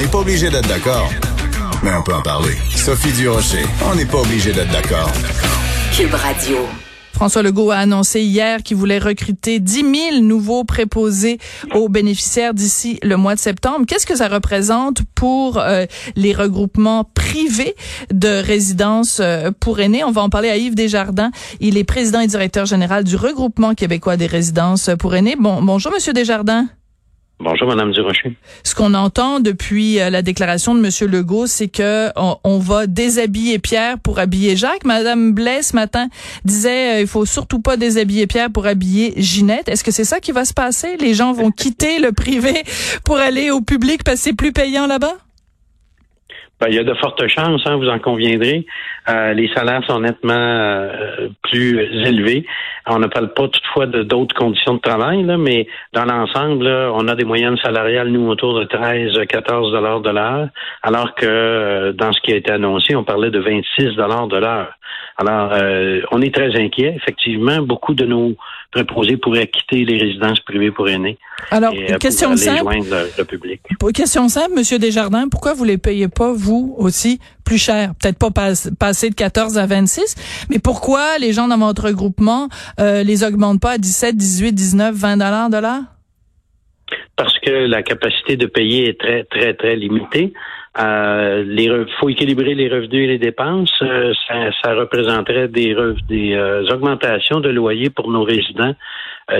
n'est pas obligé d'être d'accord, mais on peut en parler. Sophie Durocher, on n'est pas obligé d'être d'accord. Cube Radio. François Legault a annoncé hier qu'il voulait recruter 10 000 nouveaux préposés aux bénéficiaires d'ici le mois de septembre. Qu'est-ce que ça représente pour euh, les regroupements privés de résidences euh, pour aînés? On va en parler à Yves Desjardins. Il est président et directeur général du regroupement québécois des résidences pour aînés. Bon, bonjour, Monsieur Desjardins. Bonjour, Madame Durocher. Ce qu'on entend depuis euh, la déclaration de Monsieur Legault, c'est que on, va déshabiller Pierre pour habiller Jacques. Madame Blais ce matin disait euh, il faut surtout pas déshabiller Pierre pour habiller Ginette. Est-ce que c'est ça qui va se passer? Les gens vont quitter le privé pour aller au public parce que c'est plus payant là-bas? Ben, il y a de fortes chances, hein, vous en conviendrez. Euh, les salaires sont nettement euh, plus élevés. On ne parle pas toutefois de d'autres conditions de travail, là, mais dans l'ensemble, on a des moyennes salariales, nous, autour de 13, 14 dollars de l'heure, alors que euh, dans ce qui a été annoncé, on parlait de 26 dollars de l'heure. Alors, on est très inquiet. Effectivement, beaucoup de nos préposés pourraient quitter les résidences privées pour aînés. Alors, question simple. Le, le public. Question simple, Monsieur Desjardins, pourquoi vous les payez pas, vous aussi, plus cher? Peut-être pas passer de 14 à 26, mais pourquoi les gens dans votre regroupement euh, les augmentent pas à 17, 18, 19, 20 dollars de l'heure? Parce que la capacité de payer est très, très, très limitée. Euh, il faut équilibrer les revenus et les dépenses. Euh, ça, représenterait des, des euh, augmentations de loyers pour nos résidents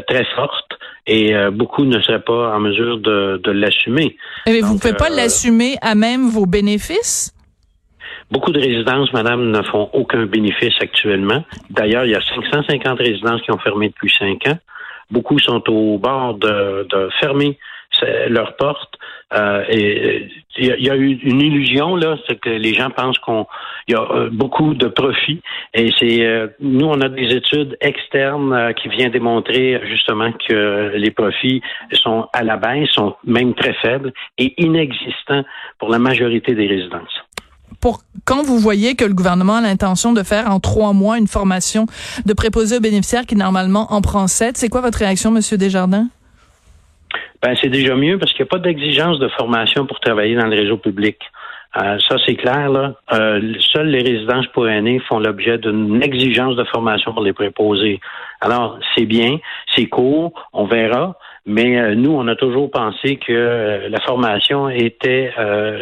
très fortes et beaucoup ne seraient pas en mesure de, de l'assumer. Mais vous ne pouvez pas l'assumer à même vos bénéfices? Beaucoup de résidences, madame, ne font aucun bénéfice actuellement. D'ailleurs, il y a 550 résidences qui ont fermé depuis cinq ans. Beaucoup sont au bord de, de fermer leurs portes. Euh, il y, a eu une illusion là, c'est que les gens pensent qu'on y a euh, beaucoup de profits. Et c'est euh, nous, on a des études externes qui viennent démontrer justement que les profits sont à la baisse, sont même très faibles et inexistants pour la majorité des résidences pour quand vous voyez que le gouvernement a l'intention de faire en trois mois une formation de préposé aux bénéficiaires qui normalement en prend sept, c'est quoi votre réaction, Monsieur Desjardins? Ben, c'est déjà mieux parce qu'il n'y a pas d'exigence de formation pour travailler dans le réseau public. Euh, ça, c'est clair. Là. Euh, seules les résidences pour aînés font l'objet d'une exigence de formation pour les préposés. Alors, c'est bien, c'est court, on verra. Mais euh, nous, on a toujours pensé que euh, la formation était euh,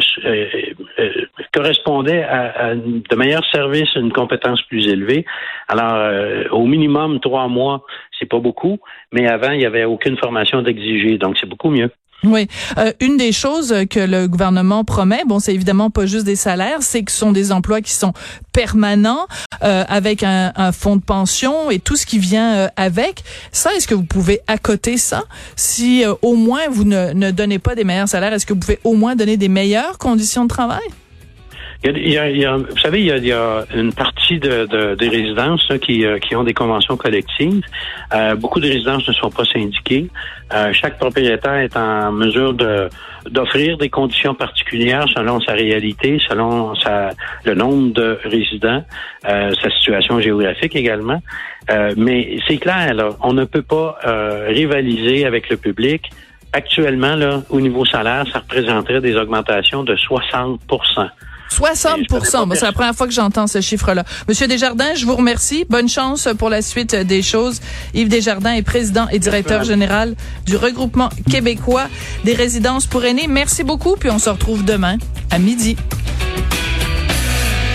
correspondait à, de meilleurs services, une compétence plus élevée. Alors, au minimum trois mois, c'est pas beaucoup, mais avant, il n'y avait aucune formation d'exiger, donc c'est beaucoup mieux. Oui, euh, une des choses que le gouvernement promet, bon, c'est évidemment pas juste des salaires, c'est que ce sont des emplois qui sont permanents, euh, avec un, un, fonds de pension et tout ce qui vient euh, avec. Ça, est-ce que vous pouvez accoter ça? Si euh, au moins vous ne, ne donnez pas des meilleurs salaires, est-ce que vous pouvez au moins donner des meilleures conditions de travail? Il y, a, il, y a, vous savez, il y a, il y a une partie de, de des résidences qui, euh, qui ont des conventions collectives. Euh, beaucoup de résidences ne sont pas syndiquées. Euh, chaque propriétaire est en mesure de d'offrir des conditions particulières selon sa réalité, selon sa, le nombre de résidents, euh, sa situation géographique également. Euh, mais c'est clair, là, on ne peut pas rivaliser avec le public. Actuellement, là, au niveau salaire, ça représenterait des augmentations de 60 60% C'est la première fois que j'entends ce chiffre-là. Monsieur Desjardins, je vous remercie. Bonne chance pour la suite des choses. Yves Desjardins est président et directeur général du regroupement québécois des résidences pour aînés. Merci beaucoup, puis on se retrouve demain à midi.